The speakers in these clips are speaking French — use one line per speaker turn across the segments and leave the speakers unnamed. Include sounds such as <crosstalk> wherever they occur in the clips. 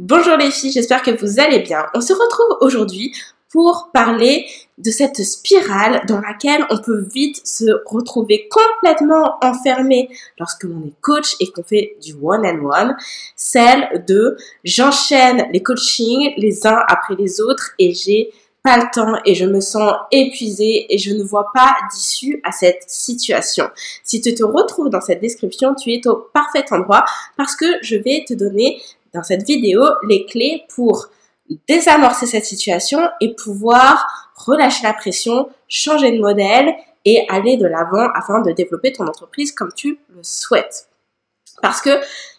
Bonjour les filles, j'espère que vous allez bien. On se retrouve aujourd'hui pour parler de cette spirale dans laquelle on peut vite se retrouver complètement enfermé lorsque l'on est coach et qu'on fait du one-on-one, celle de j'enchaîne les coachings les uns après les autres et j'ai pas le temps et je me sens épuisée et je ne vois pas d'issue à cette situation. Si tu te retrouves dans cette description, tu es au parfait endroit parce que je vais te donner dans cette vidéo les clés pour désamorcer cette situation et pouvoir relâcher la pression, changer de modèle et aller de l'avant afin de développer ton entreprise comme tu le souhaites. Parce que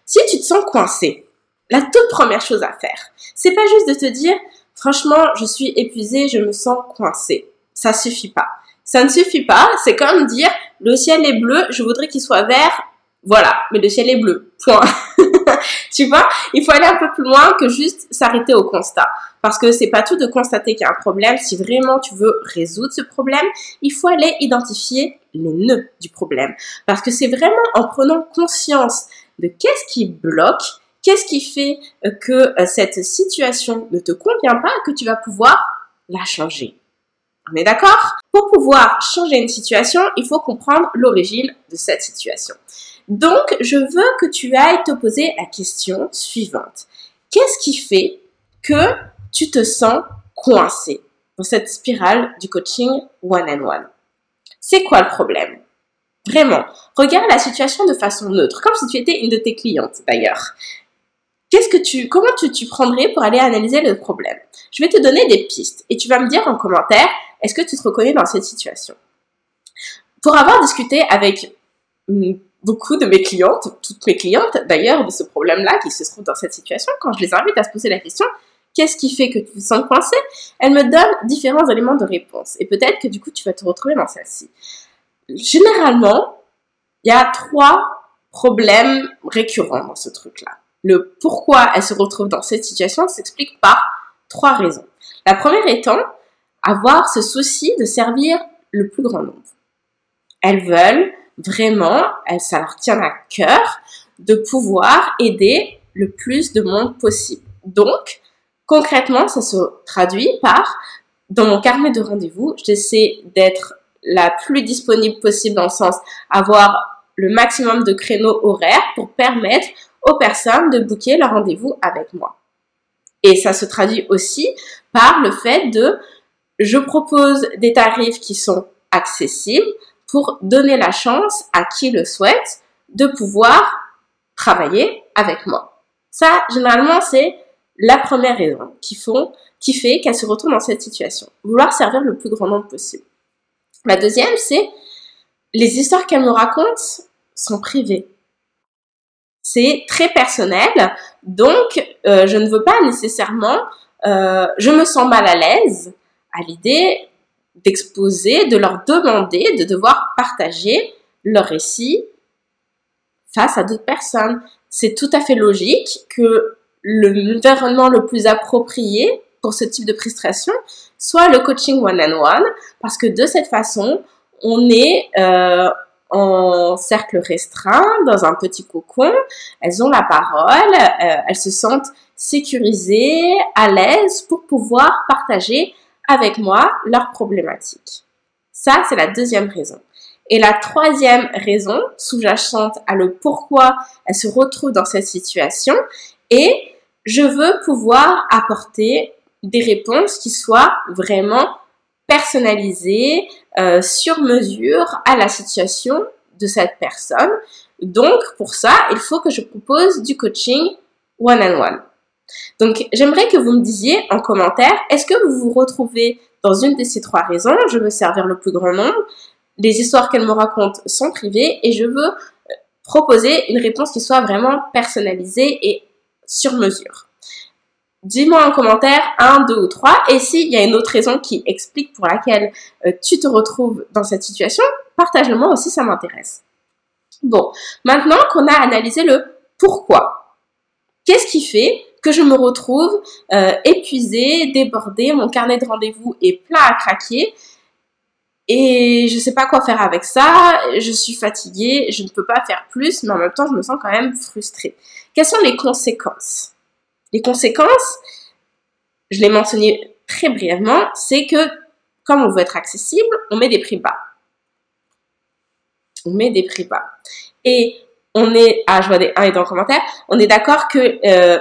si tu te sens coincé, la toute première chose à faire, c'est pas juste de te dire franchement, je suis épuisée, je me sens coincé. Ça suffit pas. Ça ne suffit pas, c'est comme dire le ciel est bleu, je voudrais qu'il soit vert. Voilà, mais le ciel est bleu. Point. <laughs> tu vois, il faut aller un peu plus loin que juste s'arrêter au constat. Parce que c'est pas tout de constater qu'il y a un problème. Si vraiment tu veux résoudre ce problème, il faut aller identifier les nœuds du problème. Parce que c'est vraiment en prenant conscience de qu'est-ce qui bloque, qu'est-ce qui fait que euh, cette situation ne te convient pas, que tu vas pouvoir la changer. On est d'accord? Pour pouvoir changer une situation, il faut comprendre l'origine de cette situation. Donc, je veux que tu ailles te poser la question suivante. Qu'est-ce qui fait que tu te sens coincé dans cette spirale du coaching one-on-one? C'est quoi le problème? Vraiment, regarde la situation de façon neutre, comme si tu étais une de tes clientes d'ailleurs. Qu'est-ce que tu, comment tu, tu prendrais pour aller analyser le problème? Je vais te donner des pistes et tu vas me dire en commentaire, est-ce que tu te reconnais dans cette situation? Pour avoir discuté avec beaucoup de mes clientes, toutes mes clientes d'ailleurs, de ce problème-là, qui se trouvent dans cette situation, quand je les invite à se poser la question, qu'est-ce qui fait que tu te sens coincé Elles me donnent différents éléments de réponse. Et peut-être que du coup, tu vas te retrouver dans celle-ci. Généralement, il y a trois problèmes récurrents dans ce truc-là. Le pourquoi elles se retrouvent dans cette situation s'explique par trois raisons. La première étant avoir ce souci de servir le plus grand nombre. Elles veulent vraiment, ça leur tient à cœur de pouvoir aider le plus de monde possible. Donc, concrètement, ça se traduit par, dans mon carnet de rendez-vous, j'essaie d'être la plus disponible possible dans le sens avoir le maximum de créneaux horaires pour permettre aux personnes de booker leur rendez-vous avec moi. Et ça se traduit aussi par le fait de, je propose des tarifs qui sont accessibles, pour donner la chance à qui le souhaite de pouvoir travailler avec moi. Ça, généralement, c'est la première raison qui, fait qu'elle se retrouve dans cette situation. Vouloir servir le plus grand nombre possible. La deuxième, c'est les histoires qu'elle me raconte sont privées. C'est très personnel, donc euh, je ne veux pas nécessairement, euh, je me sens mal à l'aise à l'idée d'exposer, de leur demander de devoir partager leur récit face à d'autres personnes. C'est tout à fait logique que l'environnement le plus approprié pour ce type de prestation soit le coaching one-on-one, parce que de cette façon, on est euh, en cercle restreint, dans un petit cocon, elles ont la parole, euh, elles se sentent sécurisées, à l'aise pour pouvoir partager avec moi leurs problématiques. Ça, c'est la deuxième raison. Et la troisième raison sous-jacente à le pourquoi elle se retrouve dans cette situation est je veux pouvoir apporter des réponses qui soient vraiment personnalisées, euh, sur mesure à la situation de cette personne. Donc, pour ça, il faut que je propose du coaching one-on-one. -on -one. Donc, j'aimerais que vous me disiez en commentaire, est-ce que vous vous retrouvez dans une de ces trois raisons? Je veux servir le plus grand nombre, les histoires qu'elle me raconte sont privées et je veux euh, proposer une réponse qui soit vraiment personnalisée et sur mesure. Dis-moi en commentaire un, deux ou trois. Et s'il y a une autre raison qui explique pour laquelle euh, tu te retrouves dans cette situation, partage-le moi aussi, ça m'intéresse. Bon, maintenant qu'on a analysé le pourquoi, qu'est-ce qui fait que je me retrouve euh, épuisée, débordée, mon carnet de rendez-vous est plein à craquer et je sais pas quoi faire avec ça, je suis fatiguée, je ne peux pas faire plus, mais en même temps je me sens quand même frustrée. Quelles sont les conséquences? Les conséquences, je l'ai mentionné très brièvement, c'est que comme on veut être accessible, on met des prix bas. On met des prix bas. Et on est, ah, je vois des 1 et dans le commentaire, on est d'accord que euh,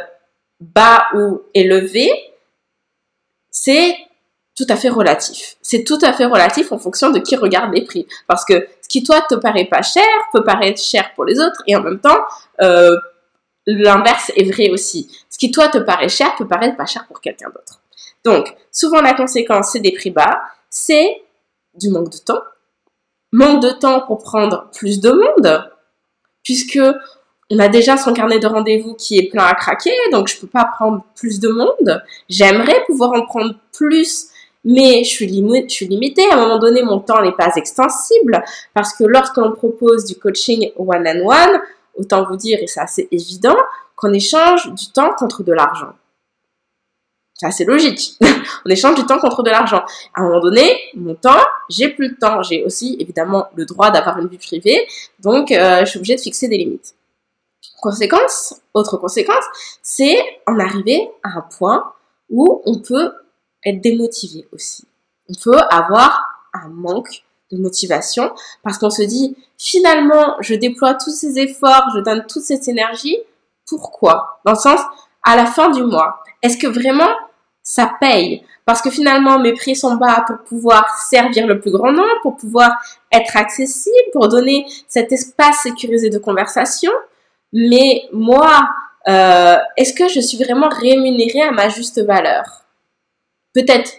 bas ou élevé, c'est tout à fait relatif. C'est tout à fait relatif en fonction de qui regarde les prix. Parce que ce qui toi te paraît pas cher peut paraître cher pour les autres et en même temps, euh, l'inverse est vrai aussi. Ce qui toi te paraît cher peut paraître pas cher pour quelqu'un d'autre. Donc, souvent la conséquence, c'est des prix bas, c'est du manque de temps. Manque de temps pour prendre plus de monde, puisque on a déjà son carnet de rendez-vous qui est plein à craquer, donc je peux pas prendre plus de monde. J'aimerais pouvoir en prendre plus, mais je suis, limitée. À un moment donné, mon temps n'est pas extensible, parce que lorsqu'on propose du coaching one-on-one, -on -one, autant vous dire, et c'est assez évident, qu'on échange du temps contre de l'argent. C'est assez logique. <laughs> on échange du temps contre de l'argent. À un moment donné, mon temps, j'ai plus le temps. J'ai aussi évidemment le droit d'avoir une vie privée, donc euh, je suis obligée de fixer des limites. Conséquence, autre conséquence, c'est en arriver à un point où on peut être démotivé aussi. On peut avoir un manque de motivation parce qu'on se dit finalement je déploie tous ces efforts, je donne toute cette énergie, pourquoi? Dans le sens à la fin du mois, est-ce que vraiment ça paye? Parce que finalement mes prix sont bas pour pouvoir servir le plus grand nombre, pour pouvoir être accessible, pour donner cet espace sécurisé de conversation. Mais moi, euh, est-ce que je suis vraiment rémunérée à ma juste valeur? Peut-être,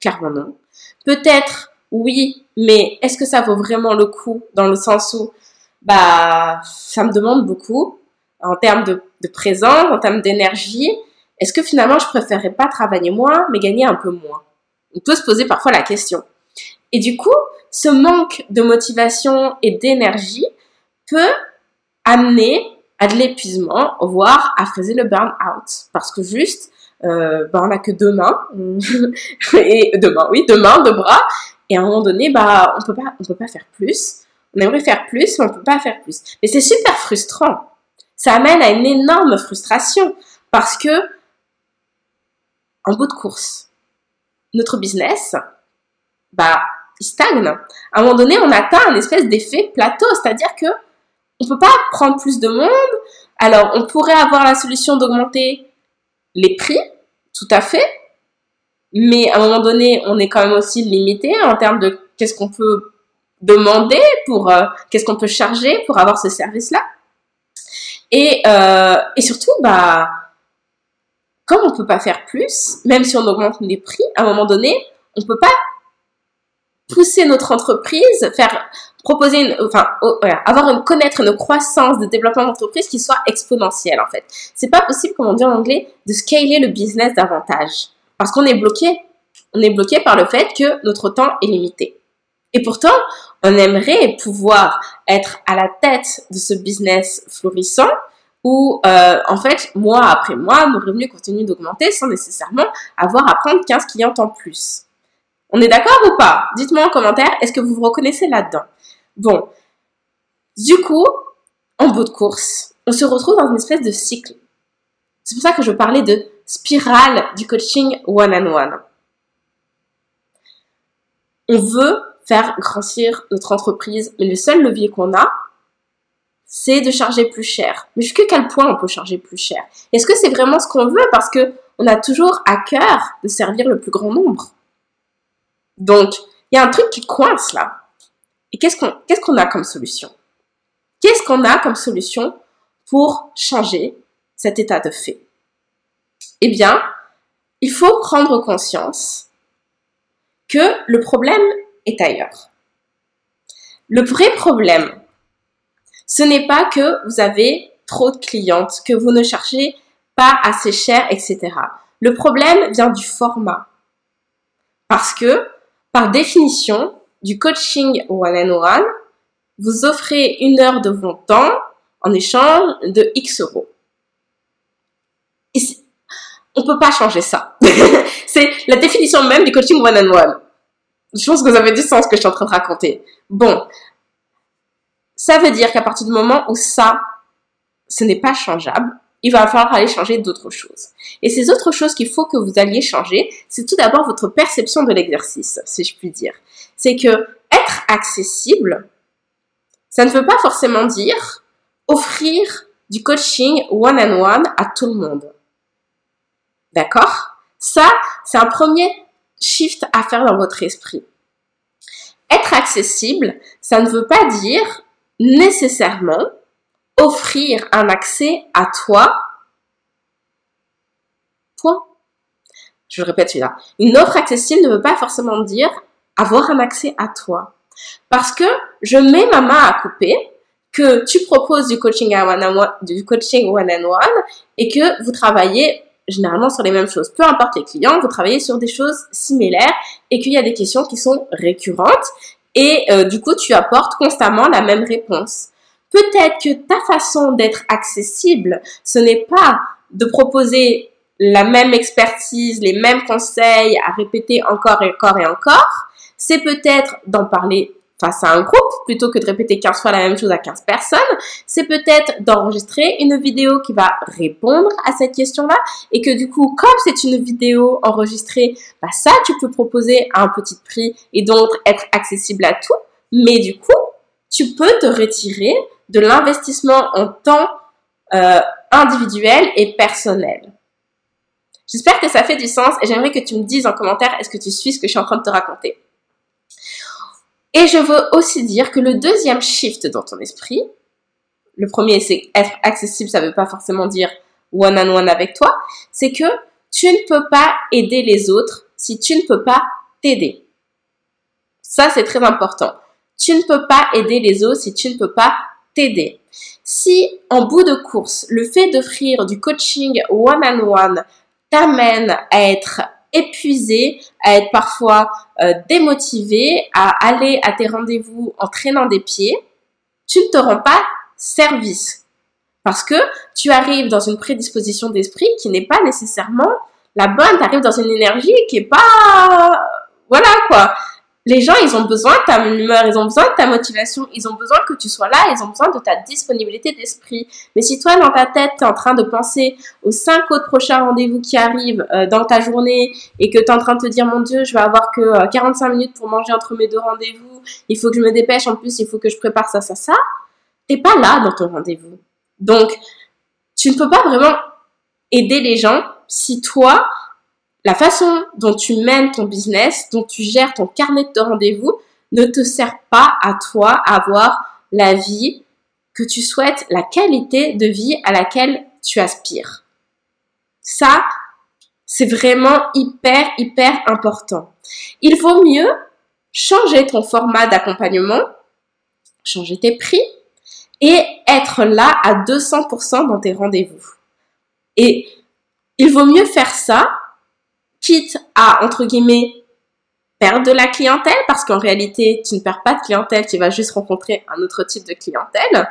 clairement non. Peut-être oui, mais est-ce que ça vaut vraiment le coup dans le sens où bah ça me demande beaucoup en termes de, de présence, en termes d'énergie? Est-ce que finalement je préférerais pas travailler moins mais gagner un peu moins? On peut se poser parfois la question. Et du coup, ce manque de motivation et d'énergie peut amener à de l'épuisement, voire à fraiser le burn-out. Parce que juste, euh, bah, on n'a que deux mains, <laughs> et deux mains, oui, deux mains, deux bras, et à un moment donné, bah, on peut pas, peut pas faire plus. On aimerait faire plus, mais on peut pas faire plus. Mais c'est super frustrant. Ça amène à une énorme frustration parce que en bout de course, notre business, bah, il stagne. À un moment donné, on atteint un espèce d'effet plateau, c'est-à-dire que on peut pas prendre plus de monde. Alors, on pourrait avoir la solution d'augmenter les prix, tout à fait, mais à un moment donné, on est quand même aussi limité en termes de qu'est-ce qu'on peut demander pour, euh, qu'est-ce qu'on peut charger pour avoir ce service-là. Et, euh, et surtout, bah, comme on peut pas faire plus, même si on augmente les prix, à un moment donné, on peut pas pousser notre entreprise, faire proposer, une, enfin, avoir une, connaître une croissance de développement d'entreprise qui soit exponentielle en fait. C'est pas possible, comme on dit en anglais, de scaler le business davantage parce qu'on est bloqué. On est bloqué par le fait que notre temps est limité. Et pourtant, on aimerait pouvoir être à la tête de ce business florissant où euh, en fait, mois après mois, nos revenus continuent d'augmenter sans nécessairement avoir à prendre 15 clients en plus. On est d'accord ou pas? Dites-moi en commentaire, est-ce que vous vous reconnaissez là-dedans? Bon, du coup, en bout de course, on se retrouve dans une espèce de cycle. C'est pour ça que je parlais de spirale du coaching one-on-one. On veut faire grandir notre entreprise, mais le seul levier qu'on a, c'est de charger plus cher. Mais jusqu'à quel point on peut charger plus cher? Est-ce que c'est vraiment ce qu'on veut? Parce que on a toujours à cœur de servir le plus grand nombre. Donc, il y a un truc qui coince là. Et qu'est-ce qu'on qu'est-ce qu'on a comme solution? Qu'est-ce qu'on a comme solution pour changer cet état de fait? Eh bien, il faut prendre conscience que le problème est ailleurs. Le vrai problème, ce n'est pas que vous avez trop de clientes, que vous ne cherchez pas assez cher, etc. Le problème vient du format. Parce que, par définition, du coaching one-on-one, vous offrez une heure de votre temps en échange de X euros. On on peut pas changer ça. <laughs> C'est la définition même du coaching one-on-one. Je pense que vous avez du sens ce que je suis en train de raconter. Bon, ça veut dire qu'à partir du moment où ça, ce n'est pas changeable, il va falloir aller changer d'autres choses. Et ces autres choses qu'il faut que vous alliez changer, c'est tout d'abord votre perception de l'exercice, si je puis dire. C'est que être accessible, ça ne veut pas forcément dire offrir du coaching one-on-one à tout le monde. D'accord? Ça, c'est un premier shift à faire dans votre esprit. Être accessible, ça ne veut pas dire nécessairement offrir un accès à toi. Point. Je répète celui-là. Une offre accessible ne veut pas forcément dire avoir un accès à toi. Parce que je mets ma main à couper que tu proposes du coaching à one on one, du coaching one on one et que vous travaillez généralement sur les mêmes choses. Peu importe les clients, vous travaillez sur des choses similaires et qu'il y a des questions qui sont récurrentes et euh, du coup tu apportes constamment la même réponse. Peut-être que ta façon d'être accessible, ce n'est pas de proposer la même expertise, les mêmes conseils à répéter encore et encore et encore. C'est peut-être d'en parler face à un groupe plutôt que de répéter 15 fois la même chose à 15 personnes. C'est peut-être d'enregistrer une vidéo qui va répondre à cette question-là et que du coup, comme c'est une vidéo enregistrée, bah ça, tu peux proposer à un petit prix et donc être accessible à tout. Mais du coup, tu peux te retirer de l'investissement en temps euh, individuel et personnel. J'espère que ça fait du sens et j'aimerais que tu me dises en commentaire est-ce que tu suis ce que je suis en train de te raconter? Et je veux aussi dire que le deuxième shift dans ton esprit, le premier c'est être accessible, ça ne veut pas forcément dire one on one avec toi, c'est que tu ne peux pas aider les autres si tu ne peux pas t'aider. Ça c'est très important. Tu ne peux pas aider les autres si tu ne peux pas t'aider. Si en bout de course, le fait d'offrir du coaching one-on-one t'amène à être épuisé, à être parfois euh, démotivé, à aller à tes rendez-vous en traînant des pieds, tu ne te rends pas service. Parce que tu arrives dans une prédisposition d'esprit qui n'est pas nécessairement la bonne, tu arrives dans une énergie qui est pas... Voilà quoi les gens, ils ont besoin de ta humeur, ils ont besoin de ta motivation, ils ont besoin que tu sois là, ils ont besoin de ta disponibilité d'esprit. Mais si toi, dans ta tête, tu es en train de penser aux cinq autres prochains rendez-vous qui arrivent euh, dans ta journée et que tu es en train de te dire, mon Dieu, je vais avoir que 45 euh, minutes pour manger entre mes deux rendez-vous, il faut que je me dépêche, en plus, il faut que je prépare ça, ça, ça, t'es pas là dans ton rendez-vous. Donc, tu ne peux pas vraiment aider les gens si toi, la façon dont tu mènes ton business, dont tu gères ton carnet de rendez-vous, ne te sert pas à toi à avoir la vie que tu souhaites, la qualité de vie à laquelle tu aspires. Ça, c'est vraiment hyper, hyper important. Il vaut mieux changer ton format d'accompagnement, changer tes prix et être là à 200% dans tes rendez-vous. Et il vaut mieux faire ça quitte à, entre guillemets, perdre de la clientèle, parce qu'en réalité, tu ne perds pas de clientèle, tu vas juste rencontrer un autre type de clientèle,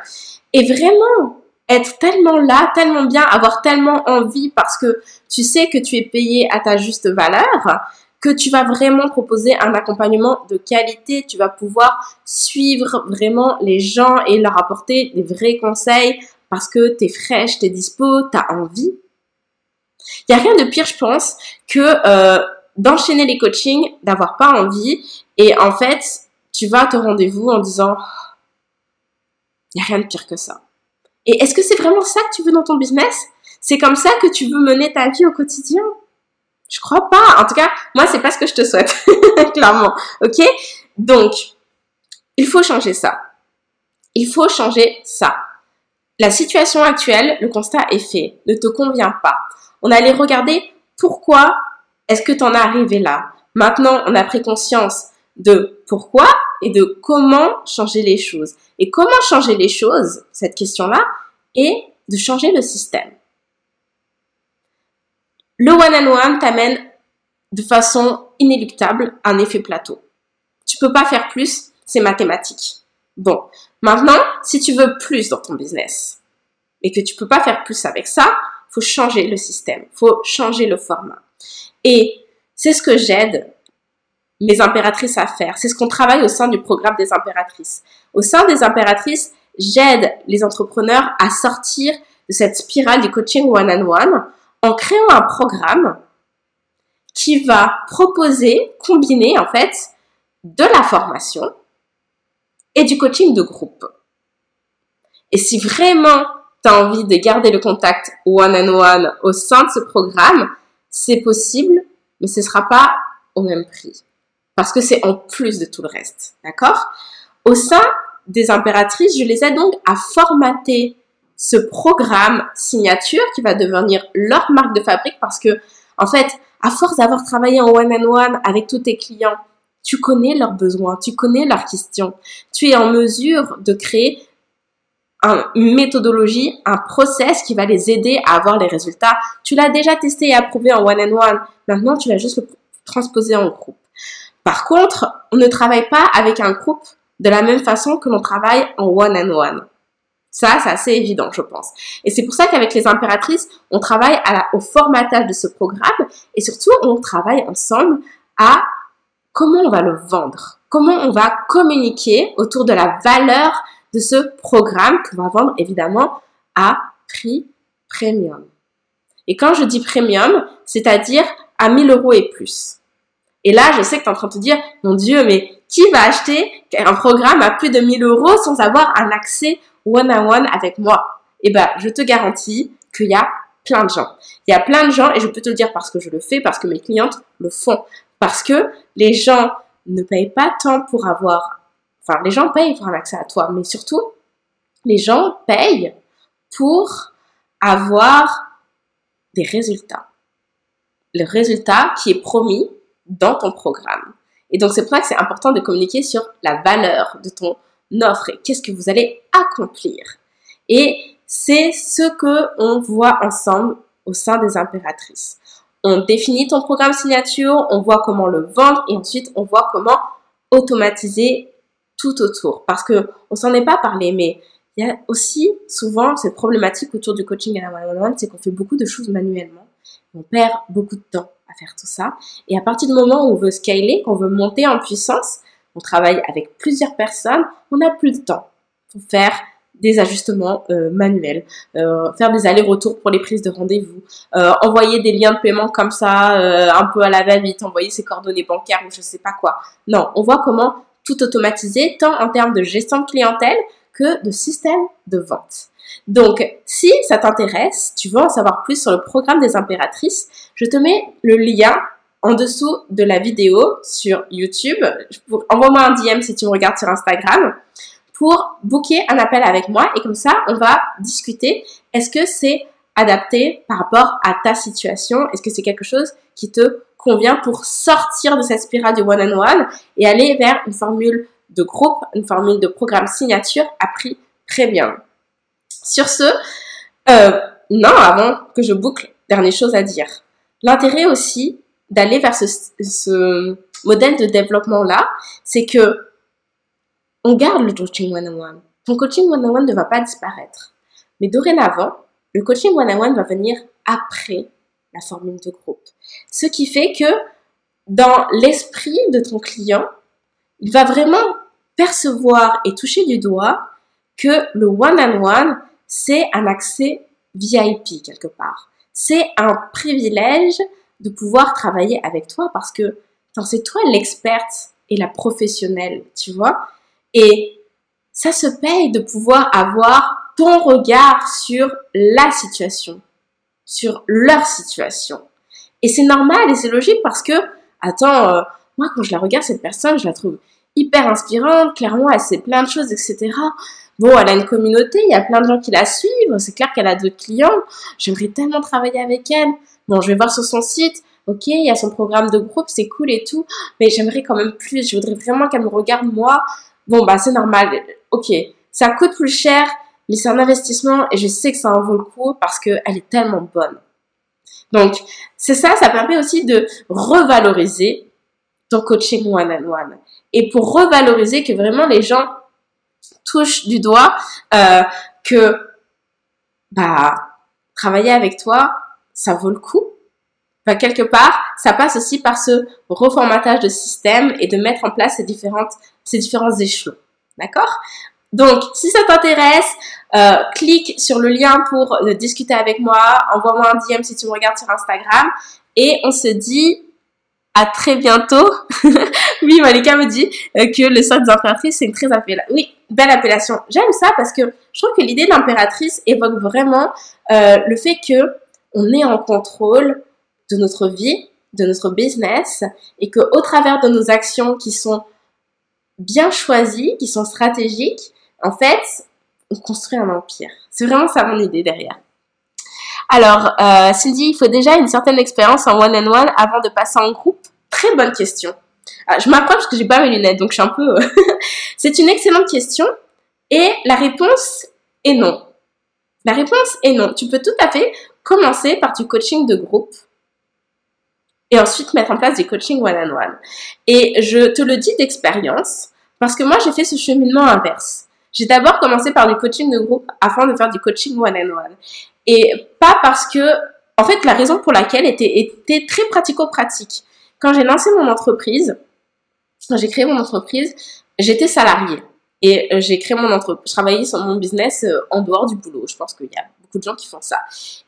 et vraiment être tellement là, tellement bien, avoir tellement envie, parce que tu sais que tu es payé à ta juste valeur, que tu vas vraiment proposer un accompagnement de qualité, tu vas pouvoir suivre vraiment les gens et leur apporter des vrais conseils parce que tu es fraîche, tu es dispo, tu as envie. Il n'y a rien de pire, je pense, que euh, d'enchaîner les coachings, d'avoir pas envie, et en fait, tu vas à ton rendez-vous en disant, il n'y a rien de pire que ça. Et est-ce que c'est vraiment ça que tu veux dans ton business? C'est comme ça que tu veux mener ta vie au quotidien? Je crois pas. En tout cas, moi, c'est pas ce que je te souhaite, <laughs> clairement. Ok? Donc, il faut changer ça. Il faut changer ça. La situation actuelle, le constat est fait, ne te convient pas. On allait regarder pourquoi est-ce que tu en es arrivé là. Maintenant, on a pris conscience de pourquoi et de comment changer les choses. Et comment changer les choses, cette question-là, est de changer le système. Le one-on-one t'amène de façon inéluctable un effet plateau. Tu peux pas faire plus, c'est mathématique. Bon, maintenant, si tu veux plus dans ton business et que tu peux pas faire plus avec ça, faut changer le système, faut changer le format. Et c'est ce que j'aide mes impératrices à faire. C'est ce qu'on travaille au sein du programme des impératrices. Au sein des impératrices, j'aide les entrepreneurs à sortir de cette spirale du coaching one-on-one en créant un programme qui va proposer, combiner en fait de la formation et du coaching de groupe. Et si vraiment envie de garder le contact one-on-one au sein de ce programme, c'est possible, mais ce ne sera pas au même prix. Parce que c'est en plus de tout le reste. D'accord? Au sein des impératrices, je les aide donc à formater ce programme signature qui va devenir leur marque de fabrique parce que, en fait, à force d'avoir travaillé en one-on-one avec tous tes clients, tu connais leurs besoins, tu connais leurs questions. Tu es en mesure de créer une méthodologie, un process qui va les aider à avoir les résultats. Tu l'as déjà testé et approuvé en one-on-one. Maintenant, tu vas juste le transposer en groupe. Par contre, on ne travaille pas avec un groupe de la même façon que l'on travaille en one-on-one. Ça, c'est assez évident, je pense. Et c'est pour ça qu'avec les impératrices, on travaille au formatage de ce programme et surtout, on travaille ensemble à comment on va le vendre, comment on va communiquer autour de la valeur de ce programme qu'on va vendre évidemment à prix premium. Et quand je dis premium, c'est-à-dire à 1000 euros et plus. Et là, je sais que tu es en train de te dire, mon Dieu, mais qui va acheter un programme à plus de 1000 euros sans avoir un accès one-on-one avec moi? Eh ben, je te garantis qu'il y a plein de gens. Il y a plein de gens, et je peux te le dire parce que je le fais, parce que mes clientes le font. Parce que les gens ne payent pas tant pour avoir... Enfin, les gens payent pour un accès à toi, mais surtout, les gens payent pour avoir des résultats. Le résultat qui est promis dans ton programme. Et donc, c'est pour ça que c'est important de communiquer sur la valeur de ton offre et qu'est-ce que vous allez accomplir. Et c'est ce que on voit ensemble au sein des impératrices. On définit ton programme signature, on voit comment le vendre et ensuite on voit comment automatiser tout autour. Parce que on s'en est pas parlé, mais il y a aussi souvent cette problématique autour du coaching à la one-on-one, c'est qu'on fait beaucoup de choses manuellement. On perd beaucoup de temps à faire tout ça. Et à partir du moment où on veut scaler, qu'on veut monter en puissance, on travaille avec plusieurs personnes, on n'a plus de temps pour faire des ajustements euh, manuels, euh, faire des allers-retours pour les prises de rendez-vous, euh, envoyer des liens de paiement comme ça, un peu à la va-vite, envoyer ses coordonnées bancaires ou je sais pas quoi. Non, on voit comment tout automatiser, tant en termes de gestion de clientèle que de système de vente. Donc, si ça t'intéresse, tu veux en savoir plus sur le programme des impératrices, je te mets le lien en dessous de la vidéo sur YouTube. Envoie-moi un DM si tu me regardes sur Instagram pour booker un appel avec moi et comme ça, on va discuter. Est-ce que c'est adapté par rapport à ta situation? Est-ce que c'est quelque chose qui te convient pour sortir de cette spirale du one-on-one et aller vers une formule de groupe, une formule de programme signature à prix premium? Sur ce, euh, non, avant que je boucle, dernière chose à dire. L'intérêt aussi d'aller vers ce, modèle de développement-là, c'est que on garde le coaching one-on-one. Ton coaching one-on-one ne va pas disparaître. Mais dorénavant, le coaching one-on-one va venir après la formule de groupe. Ce qui fait que dans l'esprit de ton client, il va vraiment percevoir et toucher du doigt que le one-on-one, c'est un accès VIP quelque part. C'est un privilège de pouvoir travailler avec toi parce que c'est toi l'experte et la professionnelle, tu vois. Et ça se paye de pouvoir avoir ton regard sur la situation, sur leur situation. Et c'est normal et c'est logique parce que, attends, euh, moi quand je la regarde, cette personne, je la trouve hyper inspirante, clairement elle sait plein de choses, etc. Bon, elle a une communauté, il y a plein de gens qui la suivent, c'est clair qu'elle a d'autres clients, j'aimerais tellement travailler avec elle. Bon, je vais voir sur son site, ok, il y a son programme de groupe, c'est cool et tout, mais j'aimerais quand même plus, je voudrais vraiment qu'elle me regarde moi. Bon, bah c'est normal, ok, ça coûte plus cher, mais c'est un investissement et je sais que ça en vaut le coup parce qu'elle est tellement bonne. Donc, c'est ça, ça permet aussi de revaloriser ton coaching one-on-one. Et pour revaloriser que vraiment les gens touchent du doigt euh, que bah travailler avec toi, ça vaut le coup. Bah, quelque part, ça passe aussi par ce reformatage de système et de mettre en place ces, différentes, ces différents échelons. D'accord? Donc, si ça t'intéresse, euh, clique sur le lien pour euh, discuter avec moi, envoie-moi un DM si tu me regardes sur Instagram et on se dit à très bientôt. <laughs> oui, Malika me dit euh, que le sol des impératrices, c'est une très appellation. Oui, belle appellation. J'aime ça parce que je trouve que l'idée d'impératrice évoque vraiment le fait que on est en contrôle de notre vie, de notre business et que au travers de nos actions qui sont bien choisies, qui sont stratégiques, en fait, on construit un empire. C'est vraiment ça mon idée derrière. Alors, euh, Cindy, il faut déjà une certaine expérience en one-on-one avant de passer en groupe? Très bonne question. Ah, je m'approche parce que j'ai pas mes lunettes, donc je suis un peu... Euh, <laughs> c'est une excellente question. Et la réponse est non. La réponse est non. Tu peux tout à fait commencer par du coaching de groupe et ensuite mettre en place des coachings one-on-one. Et je te le dis d'expérience parce que moi, j'ai fait ce cheminement inverse. J'ai d'abord commencé par du coaching de groupe afin de faire du coaching one-on-one. Et pas parce que, en fait, la raison pour laquelle était, était très pratico-pratique. Quand j'ai lancé mon entreprise, quand j'ai créé mon entreprise, j'étais salariée. Et euh, j'ai créé mon entreprise, je travaillais sur mon business euh, en dehors du boulot. Je pense qu'il y a beaucoup de gens qui font ça.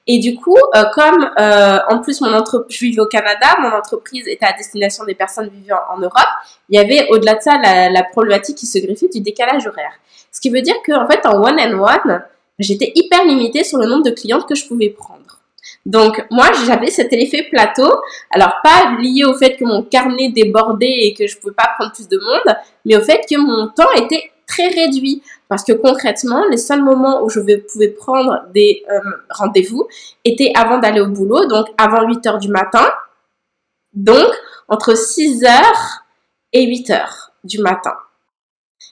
Et du coup, euh, comme en plus mon entreprise, je vivais au Canada, mon entreprise était à destination des personnes vivant en Europe, il y avait au-delà de ça la, la problématique qui se greffait du décalage horaire. Ce qui veut dire qu'en fait, en one-on-one, j'étais hyper limitée sur le nombre de clientes que je pouvais prendre. Donc, moi, j'avais cet effet plateau. Alors, pas lié au fait que mon carnet débordait et que je pouvais pas prendre plus de monde, mais au fait que mon temps était très réduit. Parce que concrètement, les seuls moments où je pouvais prendre des euh, rendez-vous étaient avant d'aller au boulot, donc avant 8 heures du matin. Donc, entre 6 heures et 8 heures du matin.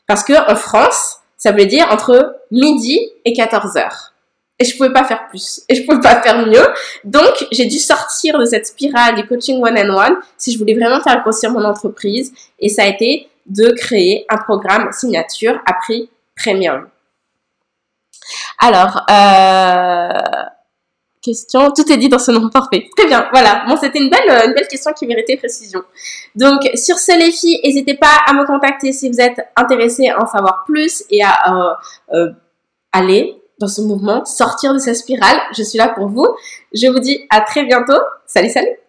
Parce que en France, ça veut dire entre midi et 14 heures. Et je pouvais pas faire plus. Et je pouvais pas faire mieux. Donc, j'ai dû sortir de cette spirale du coaching one-on-one si je voulais vraiment faire grossir mon entreprise. Et ça a été de créer un programme signature à prix premium. Alors, euh, question, tout est dit dans ce nom parfait. Très bien, voilà. Bon, c'était une belle, question qui méritait précision. Donc, sur ce, les filles, n'hésitez pas à me contacter si vous êtes intéressés à en savoir plus et à euh, euh, aller dans ce mouvement, sortir de cette spirale. Je suis là pour vous. Je vous dis à très bientôt. Salut, salut